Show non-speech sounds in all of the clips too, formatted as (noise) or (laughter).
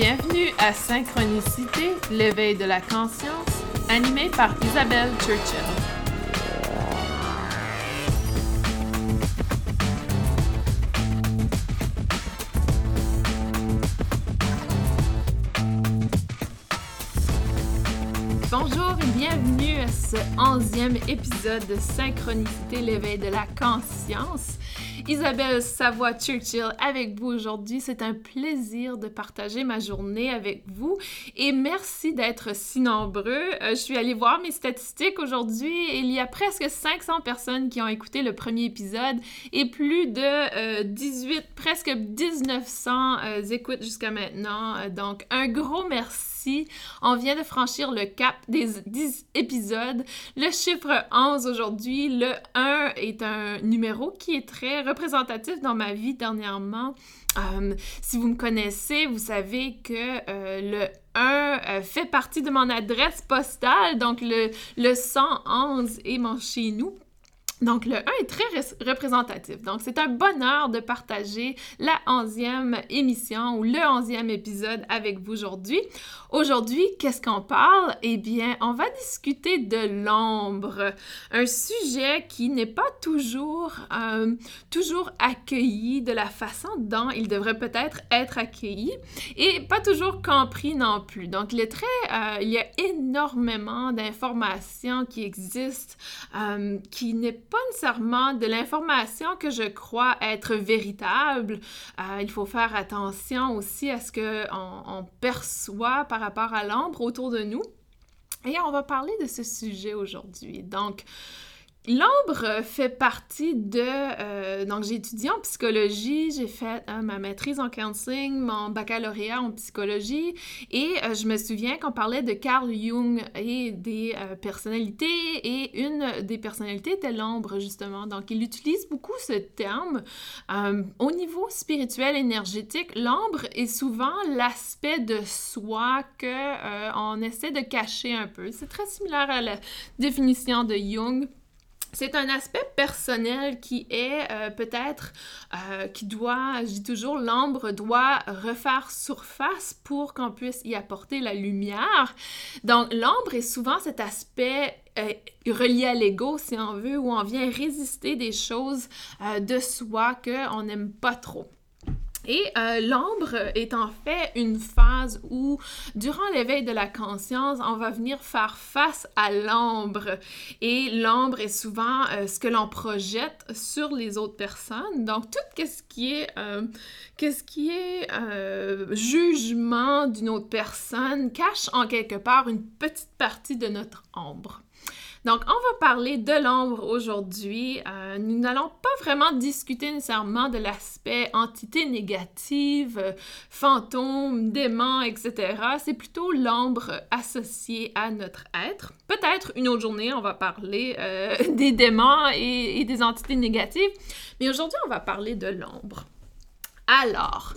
Bienvenue à Synchronicité, l'éveil de la conscience, animé par Isabelle Churchill. Bonjour et bienvenue à ce onzième épisode de Synchronicité, l'éveil de la conscience. Isabelle Savoie-Churchill avec vous aujourd'hui. C'est un plaisir de partager ma journée avec vous et merci d'être si nombreux. Euh, je suis allée voir mes statistiques aujourd'hui il y a presque 500 personnes qui ont écouté le premier épisode et plus de 18, euh, presque 1900 euh, écoutes jusqu'à maintenant. donc, un gros merci on vient de franchir le cap des 10 épisodes. Le chiffre 11 aujourd'hui, le 1 est un numéro qui est très représentatif dans ma vie dernièrement. Euh, si vous me connaissez, vous savez que euh, le 1 euh, fait partie de mon adresse postale, donc le, le 111 est mon chez nous. Donc, le 1 est très représentatif. Donc, c'est un bonheur de partager la 11e émission ou le 11e épisode avec vous aujourd'hui. Aujourd'hui, qu'est-ce qu'on parle? Eh bien, on va discuter de l'ombre, un sujet qui n'est pas toujours, euh, accueilli de la façon dont il devrait peut-être être accueilli et pas toujours compris non plus. Donc, il, est très, euh, il y a énormément d'informations qui existent, euh, qui n'est pas nécessairement de l'information que je crois être véritable. Euh, il faut faire attention aussi à ce qu'on on perçoit par rapport à l'ombre autour de nous. Et on va parler de ce sujet aujourd'hui. Donc, L'ombre fait partie de... Euh, donc, j'ai étudié en psychologie, j'ai fait euh, ma maîtrise en counseling, mon baccalauréat en psychologie, et euh, je me souviens qu'on parlait de Carl Jung et des personnalités, et une des personnalités était l'ombre, justement. Donc, il utilise beaucoup ce terme. au niveau spirituel, énergétique, l'ombre est souvent l'aspect de soi que on essaie de cacher un peu. C'est très similaire à la définition de Jung c'est un aspect personnel qui est euh, peut-être, euh, qui doit, je dis toujours, l'ombre doit refaire surface pour qu'on puisse y apporter la lumière. Donc l'ombre est souvent cet aspect euh, relié à l'ego, si on veut, où on vient résister des choses de soi qu'on n'aime pas trop. Et euh, l'ombre est en fait une phase où, durant l'éveil de la conscience, on va venir faire face à l'ombre. Et l'ombre est souvent euh, ce que l'on projette sur les autres personnes. Donc, tout ce qui est, euh, est jugement d'une autre personne cache en quelque part une petite partie de notre ombre. Donc, on va parler de l'ombre aujourd'hui. Euh, nous n'allons pas vraiment discuter nécessairement de l'aspect entité négative, euh, fantôme, démon, etc. C'est plutôt l'ombre associée à notre être. Peut-être une autre journée, on va parler euh, (laughs) des démons et des entités négatives, mais aujourd'hui, on va parler de l'ombre. Alors,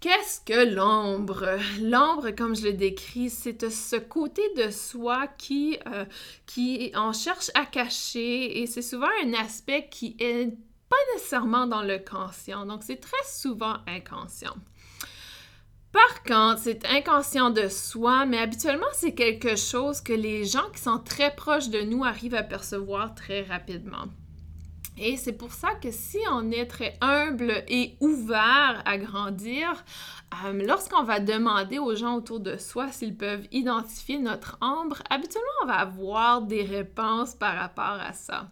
Qu'est-ce que l'ombre? L'ombre, comme je le décris, c'est ce côté de soi qui, euh, qui en cherche à cacher et c'est souvent un aspect qui est pas nécessairement dans le conscient. Donc, c'est très souvent inconscient. Par contre, c'est inconscient de soi, mais habituellement, c'est quelque chose que les gens qui sont très proches de nous arrivent à percevoir très rapidement. Et c'est pour ça que si on est très humble et ouvert à grandir, euh, lorsqu'on va demander aux gens autour de soi s'ils peuvent identifier notre ombre, habituellement, on va avoir des réponses par rapport à ça.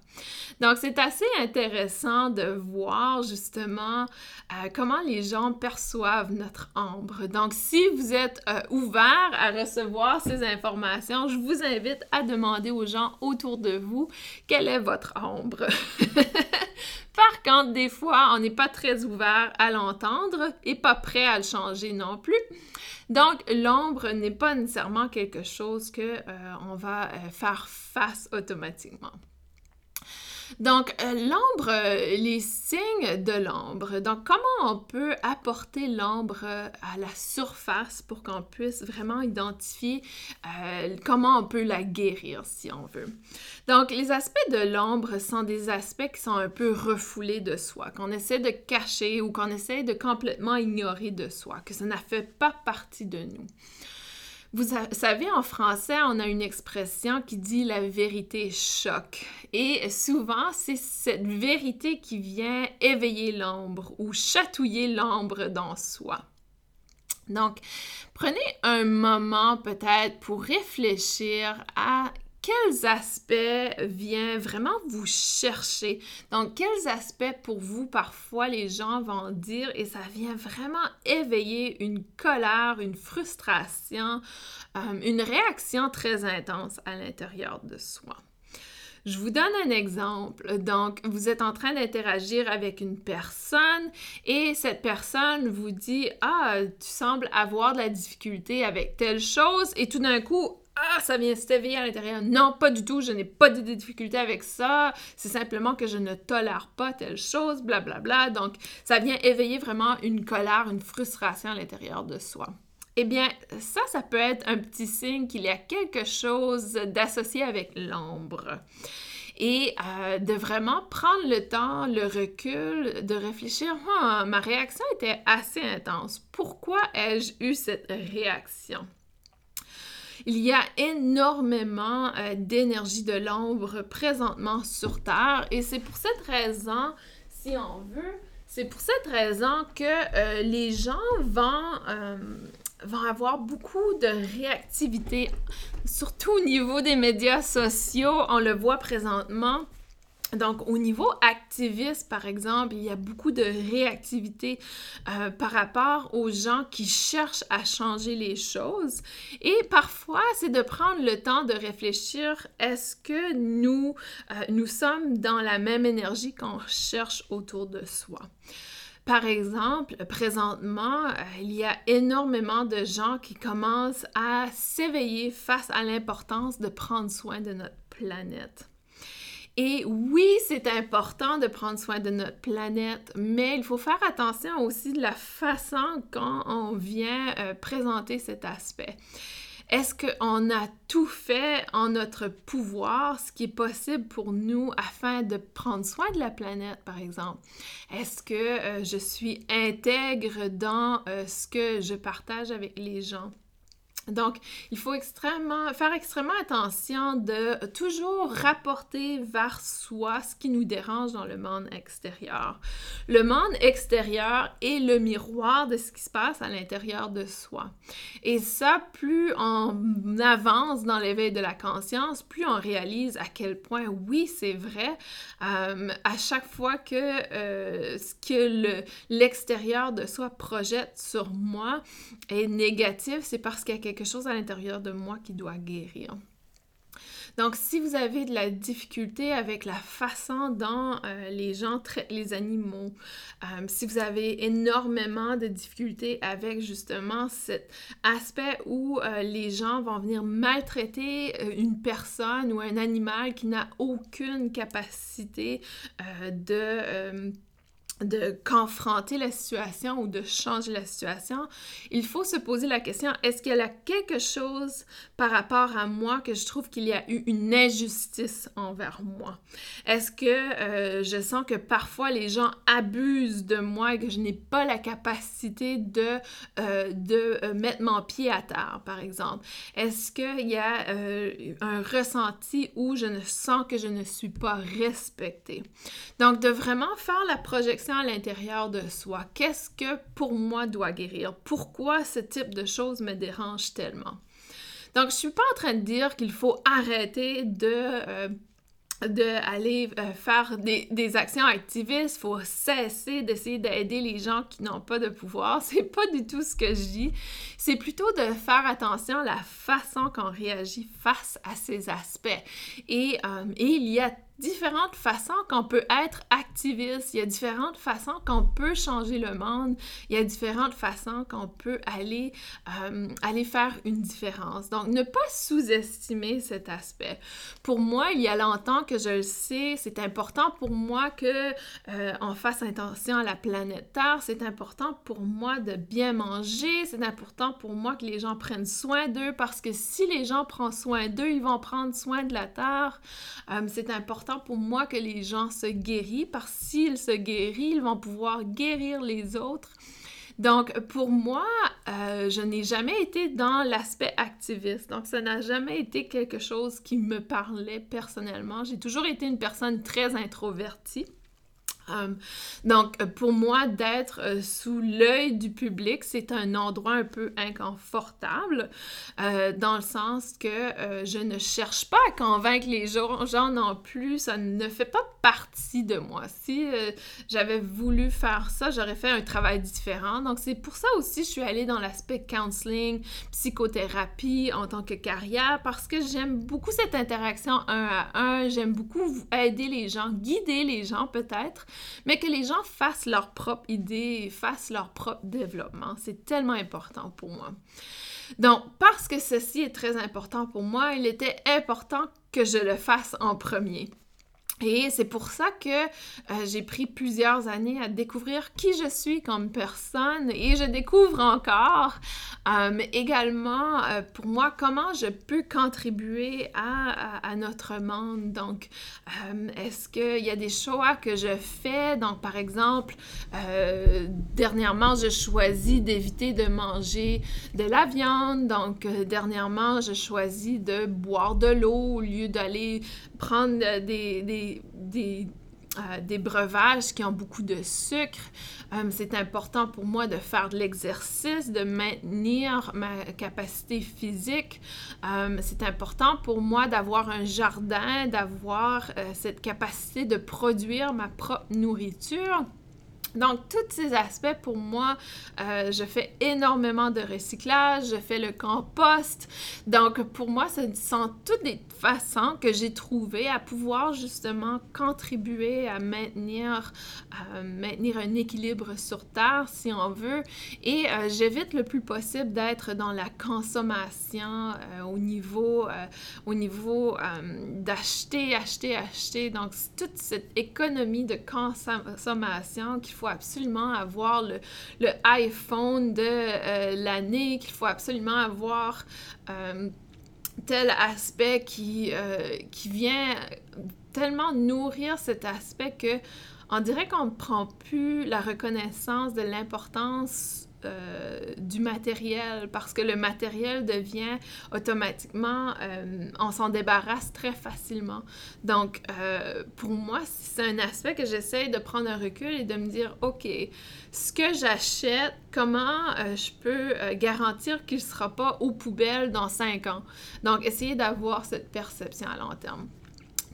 Donc, c'est assez intéressant de voir justement euh, comment les gens perçoivent notre ombre. Donc, si vous êtes euh, ouvert à recevoir ces informations, je vous invite à demander aux gens autour de vous quelle est votre ombre. (laughs) (laughs) Par contre, des fois, on n'est pas très ouvert à l'entendre et pas prêt à le changer non plus. Donc, l'ombre n'est pas nécessairement quelque chose que euh, va euh, faire face automatiquement. Donc, euh, l'ombre, euh, les signes de l'ombre. Donc, comment on peut apporter l'ombre euh, à la surface pour qu'on puisse vraiment identifier comment on peut la guérir, si on veut? Donc, les aspects de l'ombre sont des aspects qui sont un peu refoulés de soi, qu'on essaie de cacher ou qu'on essaie de complètement ignorer de soi, que ça n'a fait pas partie de nous. Vous savez, en français, on a une expression qui dit la vérité choque. Et souvent, c'est cette vérité qui vient éveiller l'ombre ou chatouiller l'ombre dans soi. Donc, prenez un moment peut-être pour réfléchir à quels aspects viennent vraiment vous chercher? Donc, quels aspects pour vous, parfois, les gens vont dire et ça vient vraiment éveiller une colère, une frustration, euh, une réaction très intense à l'intérieur de soi? Je vous donne un exemple. Donc, vous êtes en train d'interagir avec une personne et cette personne vous dit Ah, tu sembles avoir de la difficulté avec telle chose et tout d'un coup, ah, ça vient s'éveiller à l'intérieur. Non, pas du tout, je n'ai pas de difficulté avec ça. C'est simplement que je ne tolère pas telle chose, blablabla. Bla, bla. Donc, ça vient éveiller vraiment une colère, une frustration à l'intérieur de soi. Eh bien, ça, ça peut être un petit signe qu'il y a quelque chose d'associé avec l'ombre. Et euh, de vraiment prendre le temps, le recul, de réfléchir, ah, ma réaction était assez intense. Pourquoi ai-je eu cette réaction? Il y a énormément euh, d'énergie de l'ombre présentement sur Terre et c'est pour cette raison, si on veut, c'est pour cette raison que euh, les gens vont, euh, vont avoir beaucoup de réactivité, surtout au niveau des médias sociaux. On le voit présentement donc, au niveau activiste, par exemple, il y a beaucoup de réactivité euh, par rapport aux gens qui cherchent à changer les choses. Et parfois, c'est de prendre le temps de réfléchir, est-ce que nous, euh, sommes dans la même énergie qu'on cherche autour de soi? Par exemple, présentement, euh, il y a énormément de gens qui commencent à s'éveiller face à l'importance de prendre soin de notre planète. Et oui, c'est important de prendre soin de notre planète, mais il faut faire attention aussi de la façon quand on vient euh, présenter cet aspect. Est-ce qu'on a tout fait en notre pouvoir, ce qui est possible pour nous afin de prendre soin de la planète, par exemple? Est-ce que euh, je suis intègre dans euh, ce que je partage avec les gens? Donc, il faut extrêmement, faire extrêmement attention de toujours rapporter vers soi ce qui nous dérange dans le monde extérieur. Le monde extérieur est le miroir de ce qui se passe à l'intérieur de soi. Et ça, plus on avance dans l'éveil de la conscience, plus on réalise à quel point, oui, c'est vrai, euh, à chaque fois que euh, ce que l'extérieur de soi projette sur moi est négatif, c'est parce qu'il y a quelque chose à l'intérieur de moi qui doit guérir. Donc, si vous avez de la difficulté avec la façon dont euh, les gens traitent les animaux, euh, si vous avez énormément de difficultés avec justement cet aspect où euh, les gens vont venir maltraiter une personne ou un animal qui n'a aucune capacité de de confronter la situation ou de changer la situation, il faut se poser la question, est-ce qu'il y a quelque chose par rapport à moi que je trouve qu'il y a eu une injustice envers moi? Est-ce que euh, je sens que parfois les gens abusent de moi et que je n'ai pas la capacité de, euh, euh, mettre mon pied à terre, par exemple? Est-ce qu'il y a un ressenti où je ne sens que je ne suis pas respectée? Donc, de vraiment faire la projection à l'intérieur de soi. Qu'est-ce que pour moi doit guérir? Pourquoi ce type de choses me dérange tellement? Donc, je suis pas en train de dire qu'il faut arrêter de euh, d'aller euh, faire des, actions activistes, il faut cesser d'essayer d'aider les gens qui n'ont pas de pouvoir. (laughs) C'est pas du tout ce que je dis. C'est plutôt de faire attention à la façon qu'on réagit face à ces aspects. Et, euh, et il y a différentes façons qu'on peut être activiste, il y a différentes façons qu'on peut changer le monde, il y a différentes façons qu'on peut aller, euh, aller faire une différence. Donc, ne pas sous-estimer cet aspect. Pour moi, il y a longtemps que je le sais, c'est important pour moi que euh, on fasse attention à la planète Terre, c'est important pour moi de bien manger, c'est important pour moi que les gens prennent soin d'eux parce que si les gens prennent soin d'eux, ils vont prendre soin de la Terre. Euh, c'est important pour moi que les gens se guérissent parce s'ils se guérissent, ils vont pouvoir guérir les autres. Donc, pour moi, euh, je n'ai jamais été dans l'aspect activiste. Donc, ça n'a jamais été quelque chose qui me parlait personnellement. J'ai toujours été une personne très introvertie. Euh, donc, pour moi, d'être euh, sous l'œil du public, c'est un endroit un peu inconfortable, euh, dans le sens que je ne cherche pas à convaincre les gens, gens, non plus. Ça ne fait pas partie de moi. Si j'avais voulu faire ça, j'aurais fait un travail différent. Donc, c'est pour ça aussi je suis allée dans l'aspect counseling, psychothérapie en tant que carrière, parce que j'aime beaucoup cette interaction un à un. J'aime beaucoup aider les gens, guider les gens peut-être mais que les gens fassent leur propre idée, fassent leur propre développement. C'est tellement important pour moi. Donc, parce que ceci est très important pour moi, il était important que je le fasse en premier. Et c'est pour ça que euh, j'ai pris plusieurs années à découvrir qui je suis comme personne et je découvre encore euh, également euh, pour moi comment je peux contribuer à, à, notre monde. Donc, est-ce qu'il y a des choix que je fais? Donc, par exemple, dernièrement, je choisis d'éviter de manger de la viande. Donc, dernièrement, je choisis de boire de l'eau au lieu d'aller prendre des, des, des, euh, des, breuvages qui ont beaucoup de sucre. Euh, c'est important pour moi de faire de l'exercice, de maintenir ma capacité physique. Euh, c'est important pour moi d'avoir un jardin, d'avoir cette capacité de produire ma propre nourriture. Donc, tous ces aspects, pour moi, euh, je fais énormément de recyclage, je fais le compost. Donc, pour moi, ce sont toutes des façons que j'ai trouvées à pouvoir justement contribuer à maintenir, euh, maintenir un équilibre sur Terre, si on veut. Et euh, j'évite le plus possible d'être dans la consommation au niveau, au niveau d'acheter, acheter, acheter. Donc, toute cette économie de consommation qu'il faut absolument avoir le, iPhone de euh, l'année, qu'il faut absolument avoir euh, tel aspect qui, euh, qui vient tellement nourrir cet aspect que on dirait qu'on ne prend plus la reconnaissance de l'importance euh, du matériel parce que le matériel devient automatiquement, euh, on s'en débarrasse très facilement. Donc, euh, pour moi, c'est un aspect que j'essaie de prendre un recul et de me dire, OK, ce que j'achète, comment je peux garantir qu'il ne sera pas aux poubelles dans cinq ans? Donc, essayer d'avoir cette perception à long terme.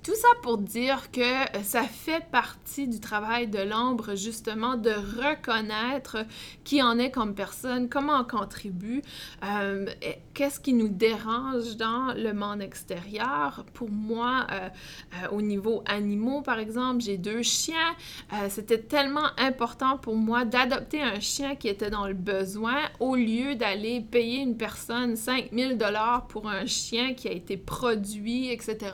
Tout ça pour dire que euh, ça fait partie du travail de l'ombre, justement, de reconnaître qui en est comme personne, comment on contribue, euh, qu'est-ce qui nous dérange dans le monde extérieur. Pour moi, euh, au niveau animaux, par exemple, j'ai deux chiens. C'était tellement important pour moi d'adopter un chien qui était dans le besoin au lieu d'aller payer une personne 5000 dollars pour un chien qui a été produit, etc.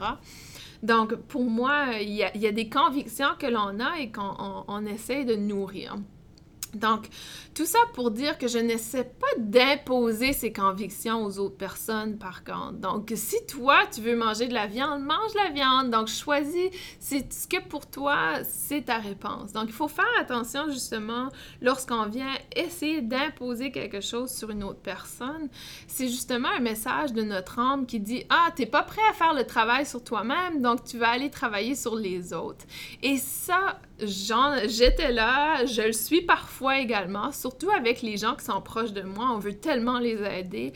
Donc, pour moi, il y a, des convictions que l'on a et qu'on on, essaie de nourrir. Donc, tout ça pour dire que je n'essaie pas d'imposer ces convictions aux autres personnes, par contre. Donc, si toi, tu veux manger de la viande, mange la viande. Donc, choisis ce que pour toi, c'est ta réponse. Donc, il faut faire attention, justement, lorsqu'on vient essayer d'imposer quelque chose sur une autre personne. C'est justement un message de notre âme qui dit Ah, t'es pas prêt à faire le travail sur toi-même, donc tu vas aller travailler sur les autres. Et ça, j'étais là, je le suis parfois également, surtout avec les gens qui sont proches de moi. On veut tellement les aider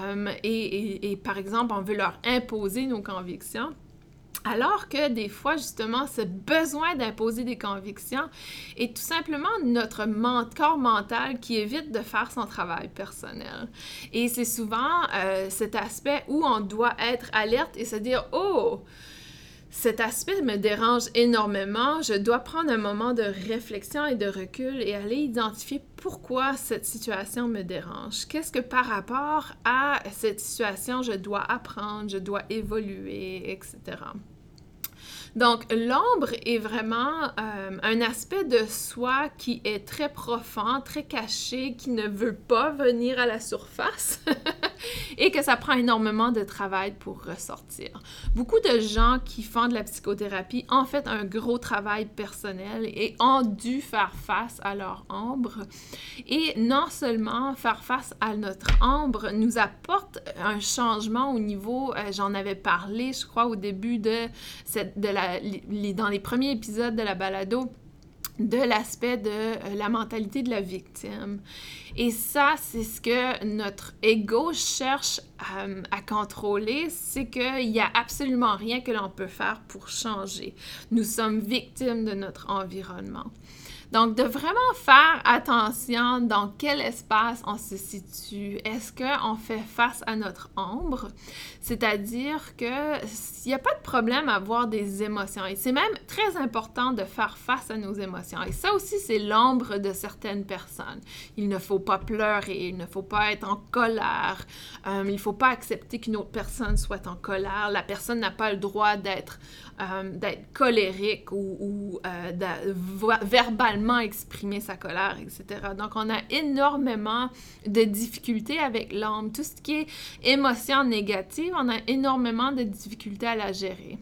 euh, et, par exemple, on veut leur imposer nos convictions. Alors que des fois, justement, ce besoin d'imposer des convictions est tout simplement notre corps mental qui évite de faire son travail personnel. Et c'est souvent euh, cet aspect où on doit être alerte et se dire, oh, cet aspect me dérange énormément. Je dois prendre un moment de réflexion et de recul et aller identifier pourquoi cette situation me dérange. Qu'est-ce que par rapport à cette situation je dois apprendre, je dois évoluer, etc. Donc, l'ombre est vraiment euh, un aspect de soi qui est très profond, très caché, qui ne veut pas venir à la surface (laughs) (laughs) et que ça prend énormément de travail pour ressortir. Beaucoup de gens qui font de la psychothérapie ont fait un gros travail personnel et ont dû faire face à leur ombre. Et non seulement faire face à notre ombre nous apporte un changement au niveau, euh, j'en avais parlé, je crois, au début de, la dans les premiers épisodes de la balado, de l'aspect de euh, la mentalité de la victime. Et ça, c'est ce que notre ego cherche euh, à contrôler, c'est qu'il n'y a absolument rien que l'on peut faire pour changer. Nous sommes victimes de notre environnement. Donc, de vraiment faire attention dans quel espace on se situe. Est-ce qu'on fait face à notre ombre? C'est-à-dire qu'il n'y a pas de problème à avoir des émotions. Et c'est même très important de faire face à nos émotions. Et ça aussi, c'est l'ombre de certaines personnes. Il ne faut pas pleurer, il ne faut pas être en colère, euh, il ne faut pas accepter qu'une autre personne soit en colère. La personne n'a pas le droit d'être euh, colérique ou, euh, verbalement exprimer sa colère, etc. Donc, on a énormément de difficultés avec l'âme. Tout ce qui est émotion négative, on a énormément de difficultés à la gérer.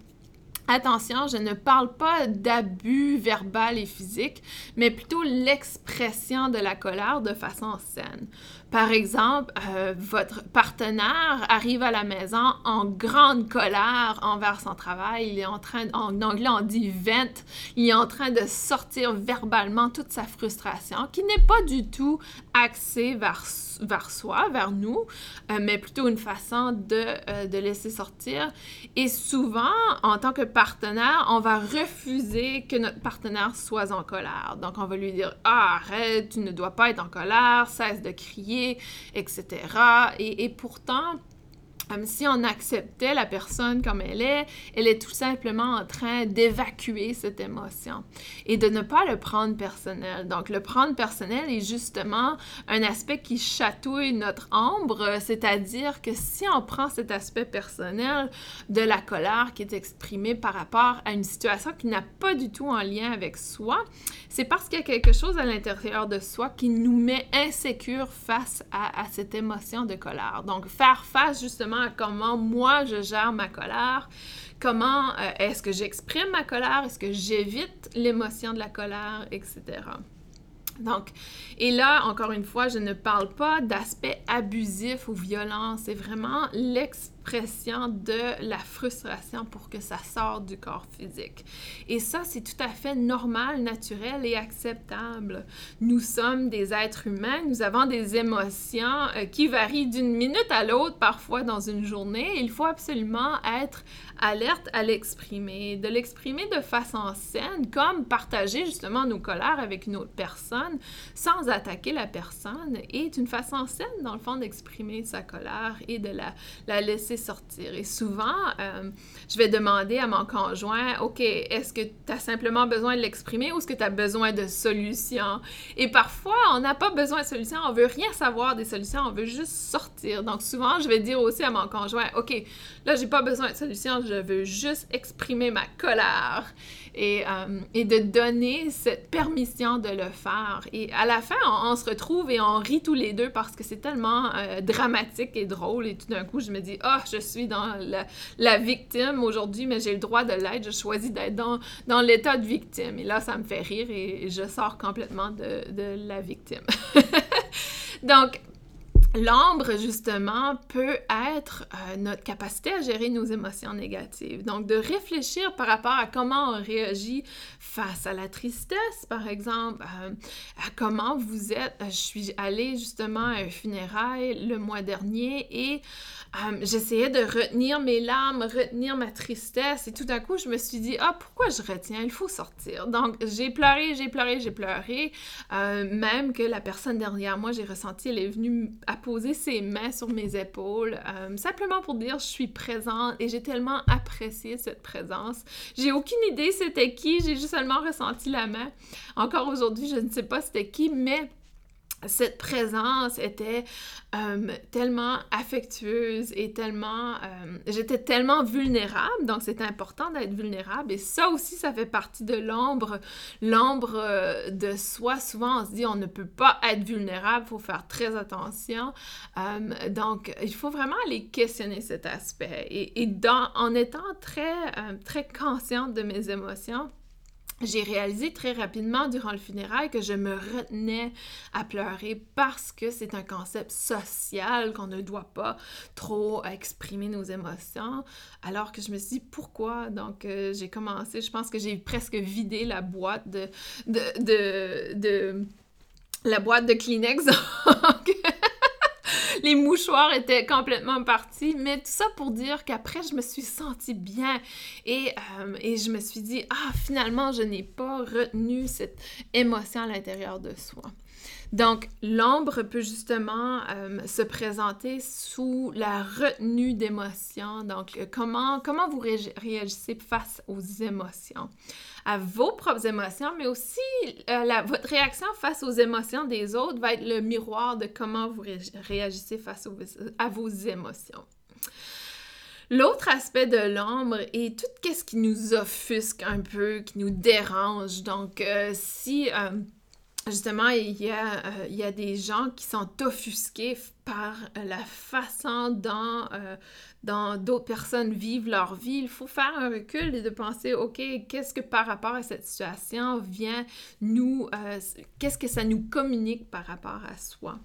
Attention, je ne parle pas d'abus verbal et physique, mais plutôt l'expression de la colère de façon saine. Par exemple, euh, votre partenaire arrive à la maison en grande colère envers son travail. Il est en train, en anglais on dit vent, il est en train de sortir verbalement toute sa frustration, qui n'est pas du tout axée vers, vers soi, vers nous, euh, mais plutôt une façon de, euh, de laisser sortir. Et souvent, en tant que partenaire, on va refuser que notre partenaire soit en colère. Donc, on va lui dire ah, arrête, tu ne dois pas être en colère, cesse de crier etc. Et, et pourtant, si on acceptait la personne comme elle est, elle est tout simplement en train d'évacuer cette émotion et de ne pas le prendre personnel. Donc, le prendre personnel est justement un aspect qui chatouille notre ombre, c'est-à-dire que si on prend cet aspect personnel de la colère qui est exprimée par rapport à une situation qui n'a pas du tout en lien avec soi, c'est parce qu'il y a quelque chose à l'intérieur de soi qui nous met insécure face à, à cette émotion de colère. Donc, faire face justement comment moi je gère ma colère, comment euh, est-ce que j'exprime ma colère, est-ce que j'évite l'émotion de la colère, etc. Donc, et là, encore une fois, je ne parle pas d'aspect abusif ou violent, c'est vraiment l'expression de la frustration pour que ça sorte du corps physique. Et ça, c'est tout à fait normal, naturel et acceptable. Nous sommes des êtres humains, nous avons des émotions euh, qui varient d'une minute à l'autre, parfois dans une journée. Il faut absolument être alerte à l'exprimer, de l'exprimer de façon saine, comme partager justement nos colères avec une autre personne sans attaquer la personne est une façon saine, dans le fond, d'exprimer sa colère et de la, la laisser sortir. Et souvent, euh, je vais demander à mon conjoint, OK, est-ce que tu as simplement besoin de l'exprimer ou est-ce que tu as besoin de solutions? Et parfois, on n'a pas besoin de solutions, on veut rien savoir des solutions, on veut juste sortir. Donc souvent, je vais dire aussi à mon conjoint, OK, là, j'ai pas besoin de solutions, je veux juste exprimer ma colère et, euh, et, de donner cette permission de le faire. Et à la fin, on, se retrouve et on rit tous les deux parce que c'est tellement euh, dramatique et drôle. Et tout d'un coup, je me dis, oh, je suis dans la, victime aujourd'hui, mais j'ai le droit de l'être. Je choisis d'être dans, dans l'état de victime. Et là, ça me fait rire et je sors complètement de, de la victime. (laughs) Donc, L'ombre, justement, peut être euh, notre capacité à gérer nos émotions négatives. Donc, de réfléchir par rapport à comment on réagit face à la tristesse, par exemple, euh, à comment vous êtes. Euh, je suis allée justement à un funérail le mois dernier et j'essayais de retenir mes larmes, retenir ma tristesse et tout d'un coup, je me suis dit, ah, pourquoi je retiens? Il faut sortir. Donc, j'ai pleuré, j'ai pleuré, j'ai pleuré. même que la personne derrière moi, j'ai ressenti, elle est venue à poser ses mains sur mes épaules, euh, simplement pour dire je suis présente et j'ai tellement apprécié cette présence. J'ai aucune idée c'était qui, j'ai juste seulement ressenti la main. Encore aujourd'hui, je ne sais pas c'était qui, mais cette présence était euh, tellement affectueuse et tellement... Euh, j'étais tellement vulnérable, donc c'est important d'être vulnérable. Et ça aussi, ça fait partie de l'ombre. L'ombre euh, de soi, souvent on se dit on ne peut pas être vulnérable, il faut faire très attention. donc, il faut vraiment aller questionner cet aspect. Et, en étant très, très consciente de mes émotions, j'ai réalisé très rapidement durant le funérail que je me retenais à pleurer parce que c'est un concept social qu'on ne doit pas trop exprimer nos émotions. Alors que je me suis dit pourquoi? Donc euh, j'ai commencé, je pense que j'ai presque vidé la boîte de, la boîte de Kleenex. (laughs) (laughs) les mouchoirs étaient complètement partis. Mais tout ça pour dire qu'après, je me suis sentie bien et, euh, et je me suis dit, ah, finalement, je n'ai pas retenu cette émotion à l'intérieur de soi. Donc, l'ombre peut justement euh, se présenter sous la retenue d'émotions. Donc, euh, comment, comment vous réagissez face aux émotions, à vos propres émotions, mais aussi euh, la, votre réaction face aux émotions des autres va être le miroir de comment vous réagissez face à vos émotions. L'autre aspect de l'ombre est tout ce qui nous offusque un peu, qui nous dérange. Donc, si justement, il y, a, euh, il y a des gens qui sont offusqués par la façon dont, euh, d'autres personnes vivent leur vie. Il faut faire un recul et de penser, OK, qu'est-ce que par rapport à cette situation vient nous, euh, qu'est-ce que ça nous communique par rapport à soi?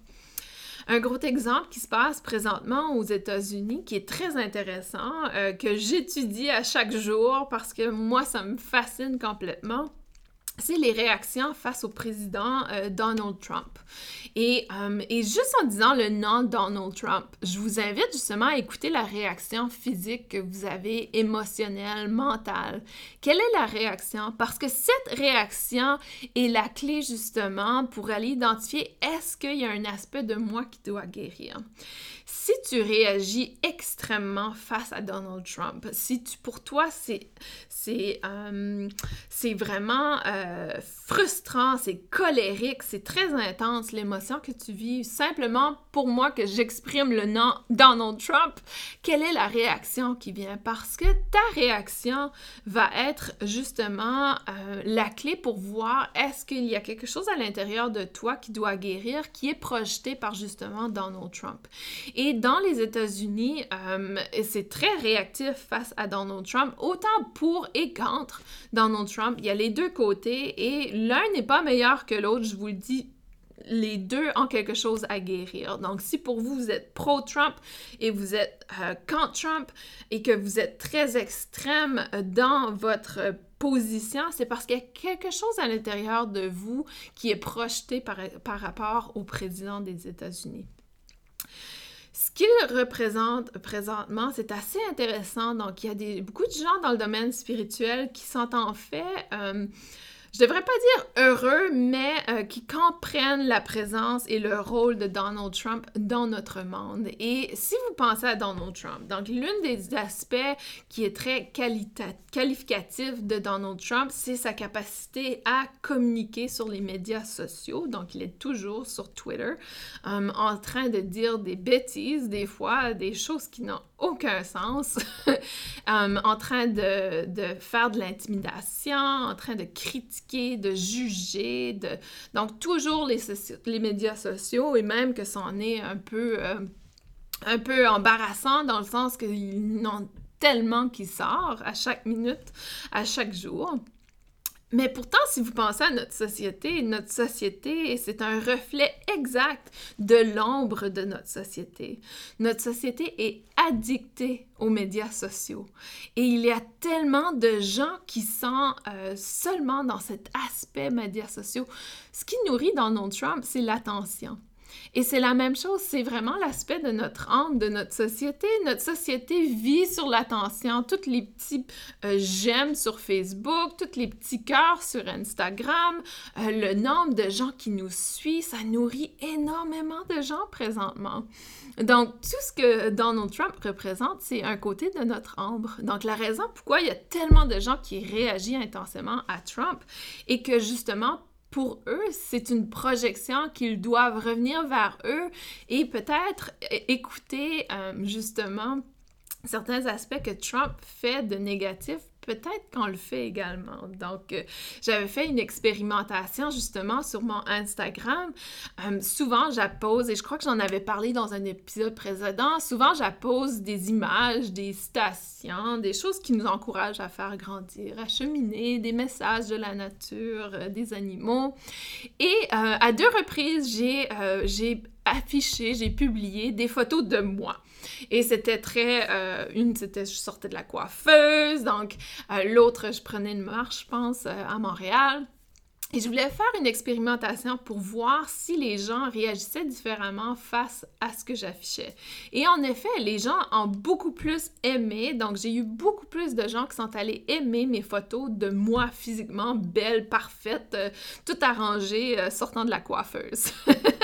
Un gros exemple qui se passe présentement aux États-Unis, qui est très intéressant, que j'étudie à chaque jour parce que moi, ça me fascine complètement c'est les réactions face au président euh, Donald Trump. Et, euh, et, juste en disant le nom Donald Trump, je vous invite justement à écouter la réaction physique que vous avez, émotionnelle, mentale. Quelle est la réaction? Parce que cette réaction est la clé justement pour aller identifier est-ce qu'il y a un aspect de moi qui doit guérir si tu réagis extrêmement face à Donald Trump, si pour toi c'est c'est euh, vraiment euh, frustrant, c'est colérique, c'est très intense l'émotion que tu vis simplement pour moi que j'exprime le nom Donald Trump, quelle est la réaction qui vient? Parce que ta réaction va être justement euh, la clé pour voir est-ce qu'il y a quelque chose à l'intérieur de toi qui doit guérir qui est projeté par justement Donald Trump. Et dans les États-Unis, euh, c'est très réactif face à Donald Trump, autant pour et contre Donald Trump. Il y a les deux côtés et l'un n'est pas meilleur que l'autre, je vous le dis les deux ont quelque chose à guérir. Donc, si pour vous, vous êtes pro-Trump et vous êtes euh, contre Trump et que vous êtes très extrême dans votre position, c'est parce qu'il y a quelque chose à l'intérieur de vous qui est projeté par, par rapport au président des États-Unis. Ce qu'il représente présentement, c'est assez intéressant. Donc, il y a beaucoup de gens dans le domaine spirituel qui sont en fait euh, je devrais pas dire heureux, mais euh, qui comprennent la présence et le rôle de Donald Trump dans notre monde. Et si vous pensez à Donald Trump, donc l'un des aspects qui est très qualificatif de Donald Trump, c'est sa capacité à communiquer sur les médias sociaux. Donc il est toujours sur Twitter euh, en train de dire des bêtises, des fois, des choses qui n'ont aucun sens, (laughs) euh, en train de, faire de l'intimidation, en train de critiquer, de juger, de... donc toujours les, médias sociaux et même que c'en est un peu, euh, un peu embarrassant dans le sens qu'ils n'ont tellement qui sort à chaque minute, à chaque jour. Mais pourtant, si vous pensez à notre société, notre société, c'est un reflet exact de l'ombre de notre société. Notre société est addictée aux médias sociaux. Et il y a tellement de gens qui sont euh, seulement dans cet aspect médias sociaux. Ce qui nourrit Donald Trump, c'est l'attention. Et c'est la même chose, c'est vraiment l'aspect de notre âme, de notre société. Notre société vit sur l'attention. Toutes les petits euh, j'aime sur Facebook, tous les petits cœurs sur Instagram, euh, le nombre de gens qui nous suivent, ça nourrit énormément de gens présentement. Donc, tout ce que Donald Trump représente, c'est un côté de notre ombre. Donc, la raison pourquoi il y a tellement de gens qui réagissent intensément à Trump et que justement, pour eux, c'est une projection qu'ils doivent revenir vers eux et peut-être écouter euh, justement certains aspects que Trump fait de négatif peut-être qu'on le fait également. Donc, euh, j'avais fait une expérimentation justement sur mon Instagram. Euh, souvent, j'appose, et je crois que j'en avais parlé dans un épisode précédent, souvent j'appose des images, des citations, des choses qui nous encouragent à faire grandir, à cheminer, des messages de la nature, euh, des animaux. Et à deux reprises, j'ai affiché, j'ai publié des photos de moi. Et c'était très... Euh, une, c'était je sortais de la coiffeuse, donc euh, l'autre, je prenais une marche, je pense, euh, à Montréal. Et je voulais faire une expérimentation pour voir si les gens réagissaient différemment face à ce que j'affichais. Et en effet, les gens ont beaucoup plus aimé. Donc, j'ai eu beaucoup plus de gens qui sont allés aimer mes photos de moi physiquement belle, parfaite, tout arrangée, sortant de la coiffeuse. (laughs)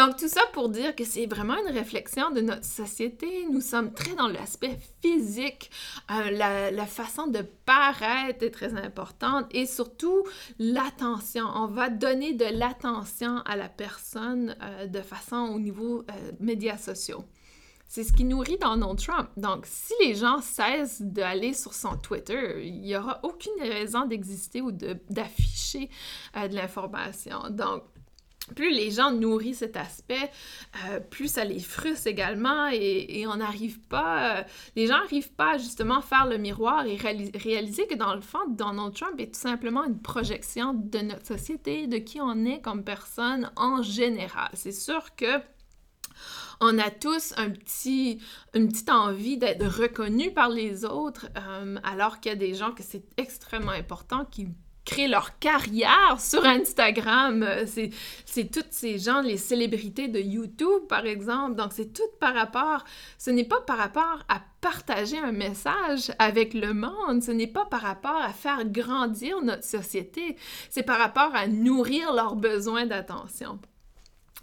Donc, tout ça pour dire que c'est vraiment une réflexion de notre société. Nous sommes très dans l'aspect physique. Euh, la, façon de paraître est très importante et surtout l'attention. On va donner de l'attention à la personne euh, de façon au niveau euh, médias sociaux. C'est ce qui nourrit Donald Trump. Donc, si les gens cessent d'aller sur son Twitter, il n'y aura aucune raison d'exister ou d'afficher de l'information. Donc, plus les gens nourrissent cet aspect, euh, plus ça les frustre également et, on n'arrive pas, euh, les gens n'arrivent pas à justement faire le miroir et réaliser que dans le fond, Donald Trump est tout simplement une projection de notre société, de qui on est comme personne en général. C'est sûr que on a tous un petit, une petite envie d'être reconnus par les autres, euh, alors qu'il y a des gens que c'est extrêmement important qui créer leur carrière sur Instagram. Euh, c'est toutes ces gens, les célébrités de YouTube, par exemple. Donc, c'est tout par rapport, ce n'est pas par rapport à partager un message avec le monde, ce n'est pas par rapport à faire grandir notre société, c'est par rapport à nourrir leurs besoins d'attention.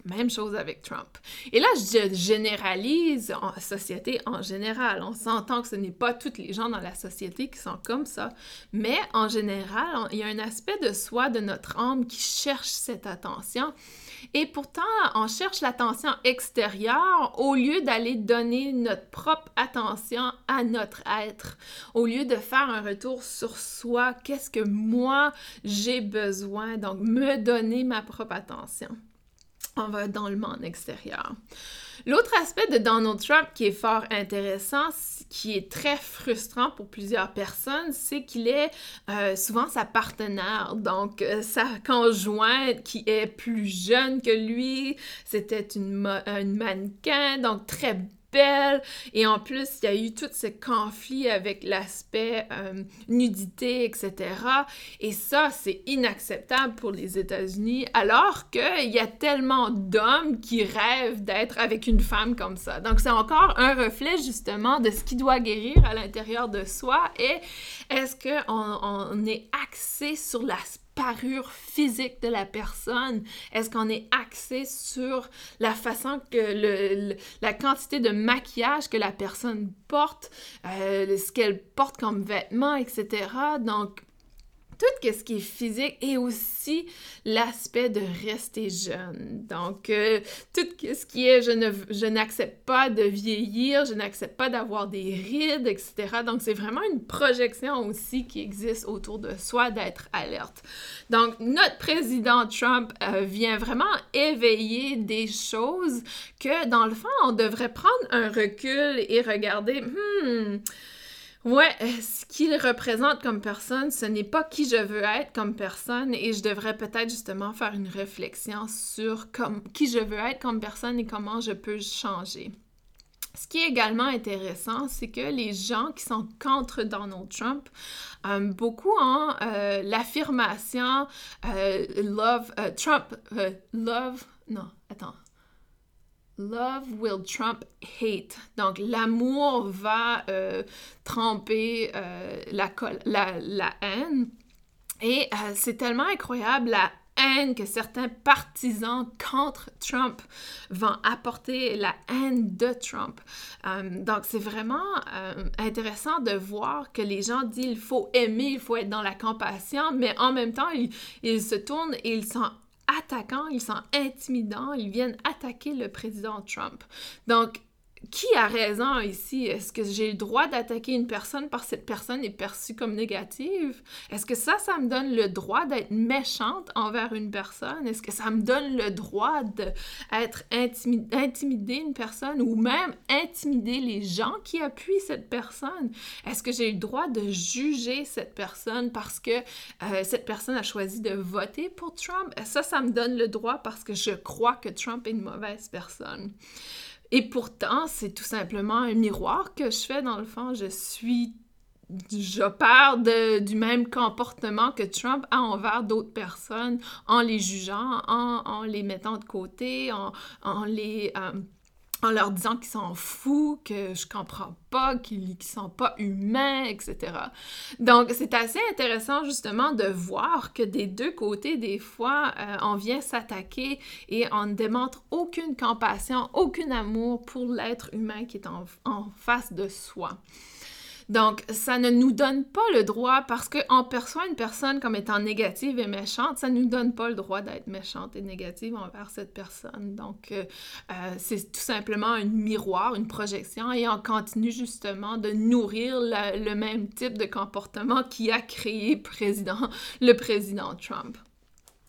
Même chose avec Trump. Et là, je généralise en société en général. On s'entend que ce n'est pas toutes les gens dans la société qui sont comme ça, mais en général, il y a un aspect de soi, de notre âme qui cherche cette attention. Et pourtant, on cherche l'attention extérieure au lieu d'aller donner notre propre attention à notre être, au lieu de faire un retour sur soi, qu'est-ce que moi j'ai besoin, donc me donner ma propre attention on va dans le monde extérieur. L'autre aspect de Donald Trump qui est fort intéressant, qui est très frustrant pour plusieurs personnes, c'est qu'il est, euh, souvent sa partenaire, donc euh, sa conjointe qui est plus jeune que lui, c'était une, une mannequin, donc très Et en plus, il y a eu tous ces conflits avec l'aspect euh, nudité, etc. Et ça, c'est inacceptable pour les États-Unis, alors qu'il y a tellement d'hommes qui rêvent d'être avec une femme comme ça. Donc, c'est encore un reflet justement de ce qui doit guérir à l'intérieur de soi. Et est-ce qu'on on est axé sur l'aspect parure physique de la personne? Est-ce qu'on est axé sur la façon que le, la quantité de maquillage que la personne porte, euh, ce qu'elle porte comme vêtements, etc. Donc, tout ce qui est physique et aussi l'aspect de rester jeune. Donc, euh, tout ce qui est je, n'accepte pas de vieillir, je n'accepte pas d'avoir des rides, etc. Donc, c'est vraiment une projection aussi qui existe autour de soi d'être alerte. Donc, notre président Trump euh, vient vraiment éveiller des choses que, dans le fond, on devrait prendre un recul et regarder, hmm, Ouais, euh, ce qu'il représente comme personne, ce n'est pas qui je veux être comme personne et je devrais peut-être justement faire une réflexion sur qui je veux être comme personne et comment je peux changer. Ce qui est également intéressant, c'est que les gens qui sont contre Donald Trump, euh, beaucoup ont euh, l'affirmation Love Trump, Love, non, attends, Love will trump hate. Donc, l'amour va euh, tremper euh, la, haine. Et euh, c'est tellement incroyable la haine que certains partisans contre Trump vont apporter, la haine de Trump. donc, c'est vraiment intéressant de voir que les gens disent il faut aimer, il faut être dans la compassion, mais en même temps, ils, ils se tournent et ils sont attaquants, ils sont intimidants, ils viennent attaquer le président Trump. Donc, qui a raison ici? Est-ce que j'ai le droit d'attaquer une personne parce que cette personne est perçue comme négative? Est-ce que ça, ça me donne le droit d'être méchante envers une personne? Est-ce que ça me donne le droit d'être intimider une personne ou même intimider les gens qui appuient cette personne? Est-ce que j'ai le droit de juger cette personne parce que euh, cette personne a choisi de voter pour Trump? Ça, ça me donne le droit parce que je crois que Trump est une mauvaise personne. Et pourtant, c'est tout simplement un miroir que je fais dans le fond. Je suis j'opère du même comportement que Trump a envers d'autres personnes en les jugeant, en, les mettant de côté, en, les... Euh, en leur disant qu'ils sont fous, que je comprends pas, qu'ils ne sont pas humains, etc. Donc, c'est assez intéressant justement de voir que des deux côtés, des fois, euh, on vient s'attaquer et on ne démontre aucune compassion, aucun amour pour l'être humain qui est en face de soi. Donc, ça ne nous donne pas le droit, parce qu'on perçoit une personne comme étant négative et méchante, ça ne nous donne pas le droit d'être méchante et négative envers cette personne. Donc, euh, euh, c'est tout simplement un miroir, une projection, et on continue justement de nourrir le même type de comportement qui a créé le président Trump.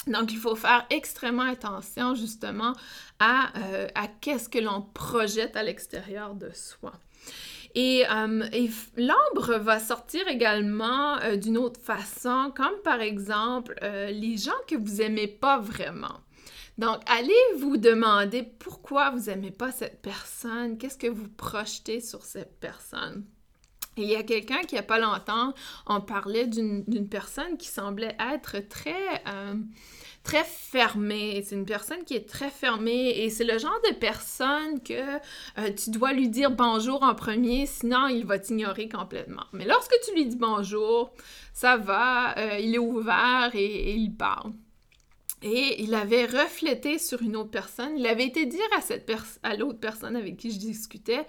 Donc, il faut faire extrêmement attention justement à, euh, à qu'est-ce que l'on projette à l'extérieur de soi. Et, euh, l'ombre va sortir également euh, d'une autre façon, comme par exemple euh, les gens que vous aimez pas vraiment. Donc, allez vous demander pourquoi vous aimez pas cette personne, qu'est-ce que vous projetez sur cette personne. il y a quelqu'un qui, il n'y a pas longtemps, on parlait d'une personne qui semblait être très très fermée. C'est une personne qui est très fermée et c'est le genre de personne que euh, tu dois lui dire bonjour en premier, sinon il va t'ignorer complètement. Mais lorsque tu lui dis bonjour, ça va, euh, il est ouvert et, il parle. Et il avait reflété sur une autre personne. Il avait été dire à cette à l'autre personne avec qui je discutais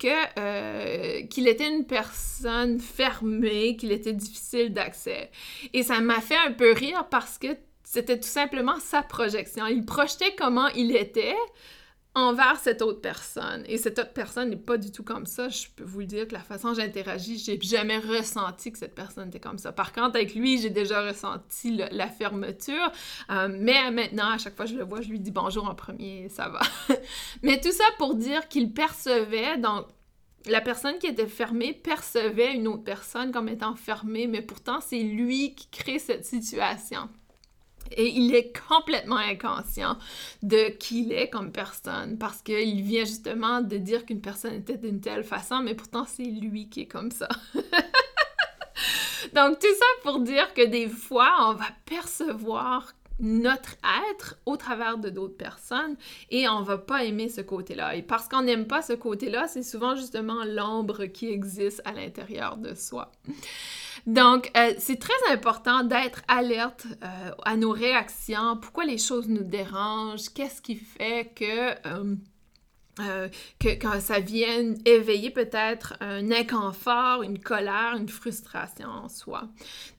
que euh, qu'il était une personne fermée, qu'il était difficile d'accès. Et ça m'a fait un peu rire parce que c'était tout simplement sa projection. Il projetait comment il était envers cette autre personne. Et cette autre personne n'est pas du tout comme ça. Je peux vous le dire que la façon dont j'interagis, j'ai jamais ressenti que cette personne était comme ça. Par contre, avec lui, j'ai déjà ressenti la fermeture. Euh, mais maintenant, à chaque fois que je le vois, je lui dis bonjour en premier, ça va. (laughs) mais tout ça pour dire qu'il percevait, donc la personne qui était fermée percevait une autre personne comme étant fermée, mais pourtant c'est lui qui crée cette situation. Et il est complètement inconscient de qui il est comme personne parce qu'il vient justement de dire qu'une personne était d'une telle façon, mais pourtant c'est lui qui est comme ça. (laughs) Donc tout ça pour dire que des fois, on va percevoir notre être au travers de d'autres personnes et on va pas aimer ce côté-là. Et parce qu'on n'aime pas ce côté-là, c'est souvent justement l'ombre qui existe à l'intérieur de soi. Donc, euh, c'est très important d'être alerte euh, à nos réactions, pourquoi les choses nous dérangent, qu'est-ce qui fait que... Euh, euh, que quand ça vienne éveiller peut-être un inconfort, une colère, une frustration en soi.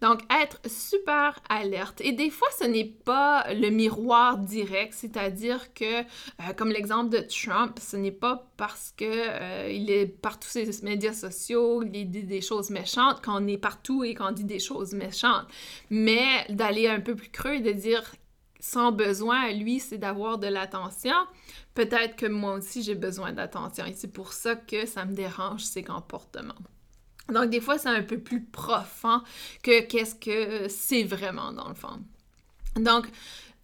Donc, être super alerte. Et des fois, ce n'est pas le miroir direct, c'est-à-dire que, euh, comme l'exemple de Trump, ce n'est pas parce que euh, est partout sur les médias sociaux, il dit des choses méchantes, qu'on est partout et qu'on dit des choses méchantes. Mais d'aller un peu plus creux et de dire son besoin lui, c'est d'avoir de l'attention peut-être que moi aussi j'ai besoin d'attention et c'est pour ça que ça me dérange ces comportements. Donc des fois c'est un peu plus profond que qu'est-ce que c'est vraiment dans le fond. Donc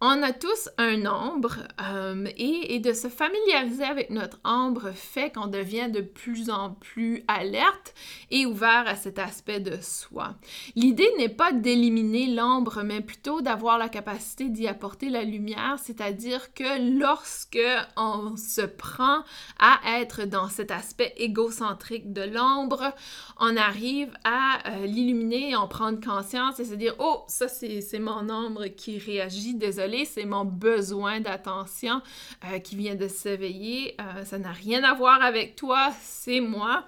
On a tous un ombre euh, et, de se familiariser avec notre ombre fait qu'on devient de plus en plus alerte et ouvert à cet aspect de soi. L'idée n'est pas d'éliminer l'ombre, mais plutôt d'avoir la capacité d'y apporter la lumière, c'est-à-dire que lorsque on se prend à être dans cet aspect égocentrique de l'ombre, on arrive à euh, l'illuminer en prendre conscience et se dire, oh, ça c'est mon ombre qui réagit, désolé c'est mon besoin d'attention euh, qui vient de s'éveiller. Euh, ça n'a rien à voir avec toi, c'est moi.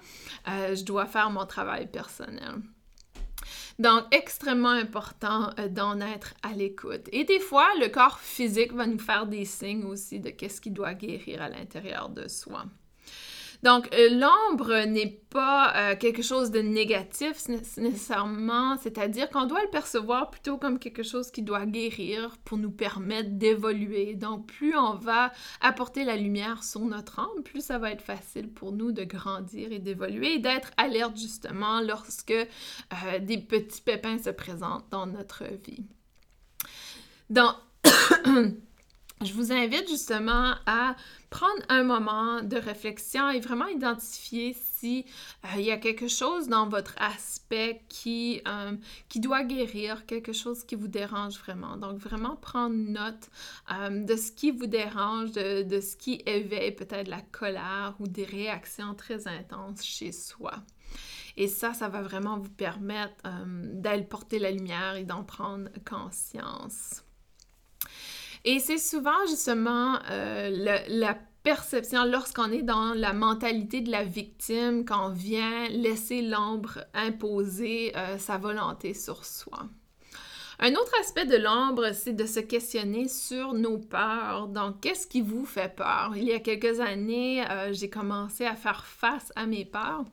Euh, je dois faire mon travail personnel. Donc, extrêmement important d'en être à l'écoute. Et des fois, le corps physique va nous faire des signes aussi de qu'est-ce qui doit guérir à l'intérieur de soi. Donc, euh, l'ombre n'est pas euh, quelque chose de négatif nécessairement, c'est-à-dire qu'on doit le percevoir plutôt comme quelque chose qui doit guérir pour nous permettre d'évoluer. Donc, plus on va apporter la lumière sur notre ombre, plus ça va être facile pour nous de grandir et d'évoluer et d'être alerte justement lorsque euh, des petits pépins se présentent dans notre vie. Donc, (clears throat) je vous invite justement à prendre un moment de réflexion et vraiment identifier si euh, il y a quelque chose dans votre aspect qui, euh, qui doit guérir, quelque chose qui vous dérange vraiment. Donc vraiment prendre note euh, de ce qui vous dérange, de, de ce qui éveille peut-être la colère ou des réactions très intenses chez soi. Et ça, ça va vraiment vous permettre d'aller porter la lumière et d'en prendre conscience. Et c'est souvent justement euh, la perception lorsqu'on est dans la mentalité de la victime, qu'on vient laisser l'ombre imposer euh, sa volonté sur soi. Un autre aspect de l'ombre, c'est de se questionner sur nos peurs. Donc, qu'est-ce qui vous fait peur? Il y a quelques années, euh, j'ai commencé à faire face à mes peurs.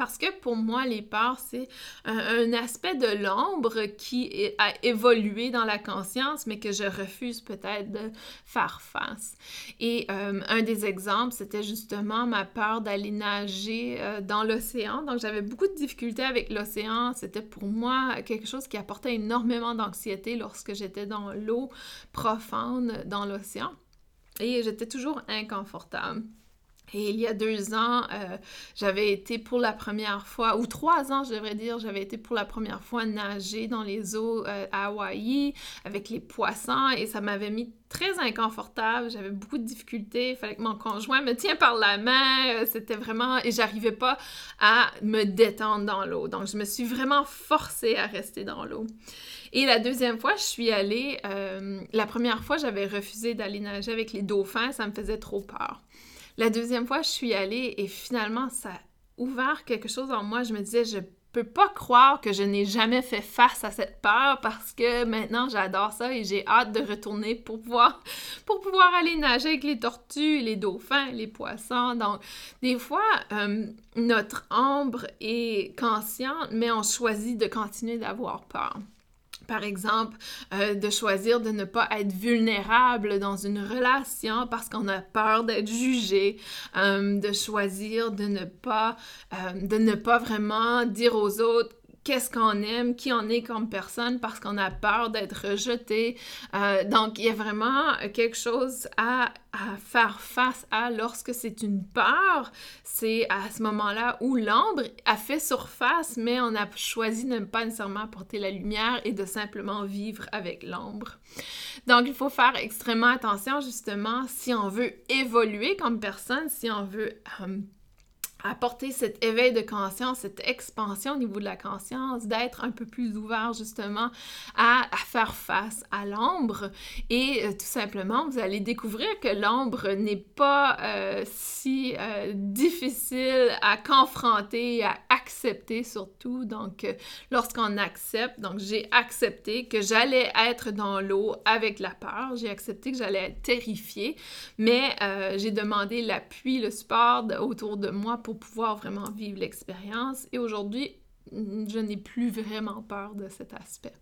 Parce que pour moi, les peurs, c'est un, aspect de l'ombre qui a évolué dans la conscience, mais que je refuse peut-être de faire face. Et euh, un des exemples, c'était justement ma peur d'aller nager euh, dans l'océan. Donc, j'avais beaucoup de difficultés avec l'océan. C'était pour moi quelque chose qui apportait énormément d'anxiété lorsque j'étais dans l'eau profonde dans l'océan. Et j'étais toujours inconfortable. Et il y a deux ans, euh, j'avais été pour la première fois, ou trois ans, je devrais dire, j'avais été pour la première fois nager dans les eaux euh, à Hawaï avec les poissons et ça m'avait mis très inconfortable. J'avais beaucoup de difficultés. Il fallait que mon conjoint me tienne par la main. Euh, c'était vraiment... Et j'arrivais pas à me détendre dans l'eau. Donc, je me suis vraiment forcée à rester dans l'eau. Et la deuxième fois, je suis allée... la première fois, j'avais refusé d'aller nager avec les dauphins. Ça me faisait trop peur. La deuxième fois, je suis allée et finalement, ça a ouvert quelque chose en moi. Je me disais, je peux pas croire que je n'ai jamais fait face à cette peur parce que maintenant j'adore ça et j'ai hâte de retourner pour pouvoir, (laughs) pour pouvoir aller nager avec les tortues, les dauphins, les poissons. Donc, des fois, euh, notre ombre est consciente, mais on choisit de continuer d'avoir peur par exemple, euh, de choisir de ne pas être vulnérable dans une relation parce qu'on a peur d'être jugé, euh, de choisir de ne pas, euh, de ne pas vraiment dire aux autres qu'est-ce qu'on aime, qui on est comme personne parce qu'on a peur d'être rejeté. Euh, donc, il y a vraiment quelque chose à, faire face à lorsque c'est une peur. C'est à ce moment-là où l'ombre a fait surface, mais on a choisi de ne pas nécessairement apporter la lumière et de simplement vivre avec l'ombre. Donc, il faut faire extrêmement attention justement si on veut évoluer comme personne, si on veut... Euh, apporter cet éveil de conscience, cette expansion au niveau de la conscience, d'être un peu plus ouvert justement à, faire face à l'ombre. Et euh, tout simplement, vous allez découvrir que l'ombre n'est pas euh, si euh, difficile à confronter, à accepter surtout. Donc, lorsqu'on accepte, donc j'ai accepté que j'allais être dans l'eau avec la peur, j'ai accepté que j'allais être terrifiée, mais j'ai demandé l'appui, le support autour de moi pour pouvoir vraiment vivre l'expérience. Et aujourd'hui, je n'ai plus vraiment peur de cet aspect.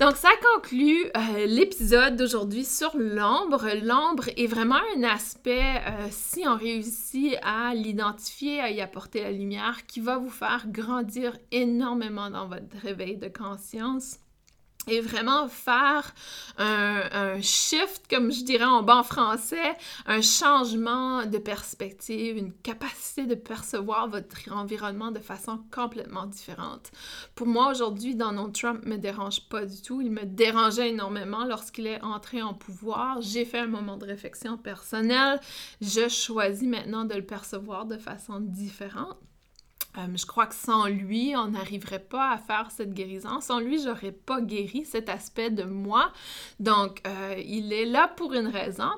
Donc, ça conclut euh, l'épisode d'aujourd'hui sur l'ombre. L'ombre est vraiment un aspect, euh, si on réussit à l'identifier, à y apporter la lumière, qui va vous faire grandir énormément dans votre réveil de conscience. Et vraiment faire un, shift, comme je dirais en bon français, un changement de perspective, une capacité de percevoir votre environnement de façon complètement différente. Pour moi, aujourd'hui, Donald Trump me dérange pas du tout. Il me dérangeait énormément lorsqu'il est entré en pouvoir. J'ai fait un moment de réflexion personnelle. Je choisis maintenant de le percevoir de façon différente. Euh, je crois que sans lui, on n'arriverait pas à faire cette guérison. Sans lui, j'aurais pas guéri cet aspect de moi. Donc, euh, il est là pour une raison.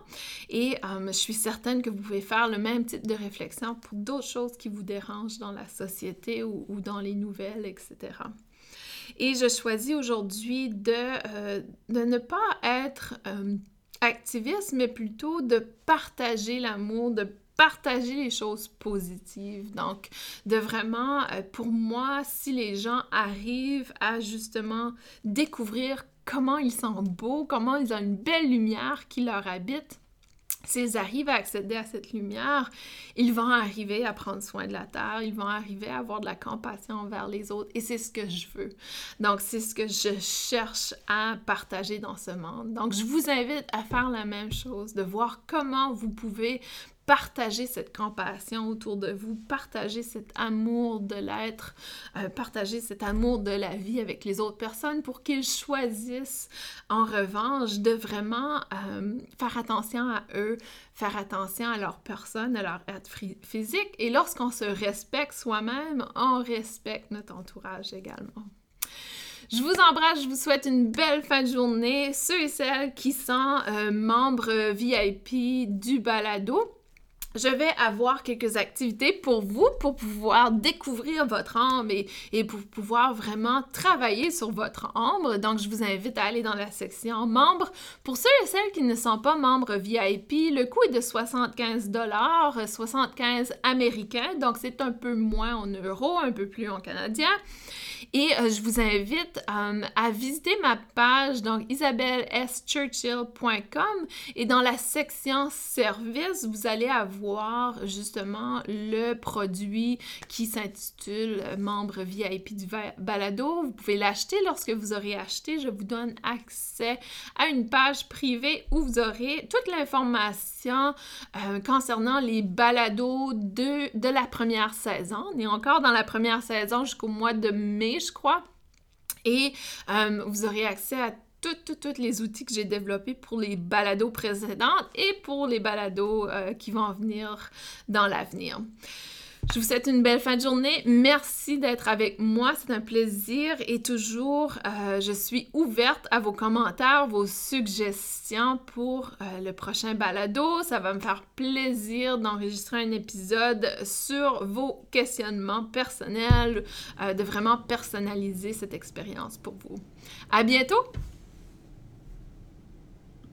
Et euh, je suis certaine que vous pouvez faire le même type de réflexion pour d'autres choses qui vous dérangent dans la société ou, dans les nouvelles, etc. Et je choisis aujourd'hui de, ne pas être activiste, mais plutôt de partager l'amour, de partager les choses positives. Donc, de vraiment, euh, pour moi, si les gens arrivent à justement découvrir comment ils sont beaux, comment ils ont une belle lumière qui leur habite, s'ils arrivent à accéder à cette lumière, ils vont arriver à prendre soin de la terre, ils vont arriver à avoir de la compassion envers les autres et c'est ce que je veux. Donc c'est ce que je cherche à partager dans ce monde. Donc je vous invite à faire la même chose, de voir comment vous pouvez partager cette compassion autour de vous, partager cet amour de l'être, euh, partager cet amour de la vie avec les autres personnes pour qu'ils choisissent en revanche de vraiment euh, faire attention à eux, faire attention à leur personne, à leur être physique. Et lorsqu'on se respecte soi-même, on respecte notre entourage également. Je vous embrasse, je vous souhaite une belle fin de journée. Ceux et celles qui sont euh, membres VIP du balado, je vais avoir quelques activités pour vous pour pouvoir découvrir votre âme et, pour pouvoir vraiment travailler sur votre ombre. Donc, je vous invite à aller dans la section membres. Pour ceux et celles qui ne sont pas membres VIP, le coût est de 75 dollars, 75 américains. Donc, c'est un peu moins en euros, un peu plus en canadien. Et euh, je vous invite euh, à visiter ma page, donc isabelleschurchill.com. Et dans la section service, vous allez justement le produit qui s'intitule Membre VIP du balado. Vous pouvez l'acheter lorsque vous aurez acheté. Je vous donne accès à une page privée où vous aurez toute l'information euh, concernant les balados de, de la première saison. On est encore dans la première saison jusqu'au mois de mai, je crois. Et euh, vous aurez accès à tous les outils que j'ai développés pour les balados précédentes et pour les balados euh, qui vont venir dans l'avenir. Je vous souhaite une belle fin de journée. Merci d'être avec moi. C'est un plaisir et toujours, euh, je suis ouverte à vos commentaires, vos suggestions pour euh, le prochain balado. Ça va me faire plaisir d'enregistrer un épisode sur vos questionnements personnels, de vraiment personnaliser cette expérience pour vous. À bientôt!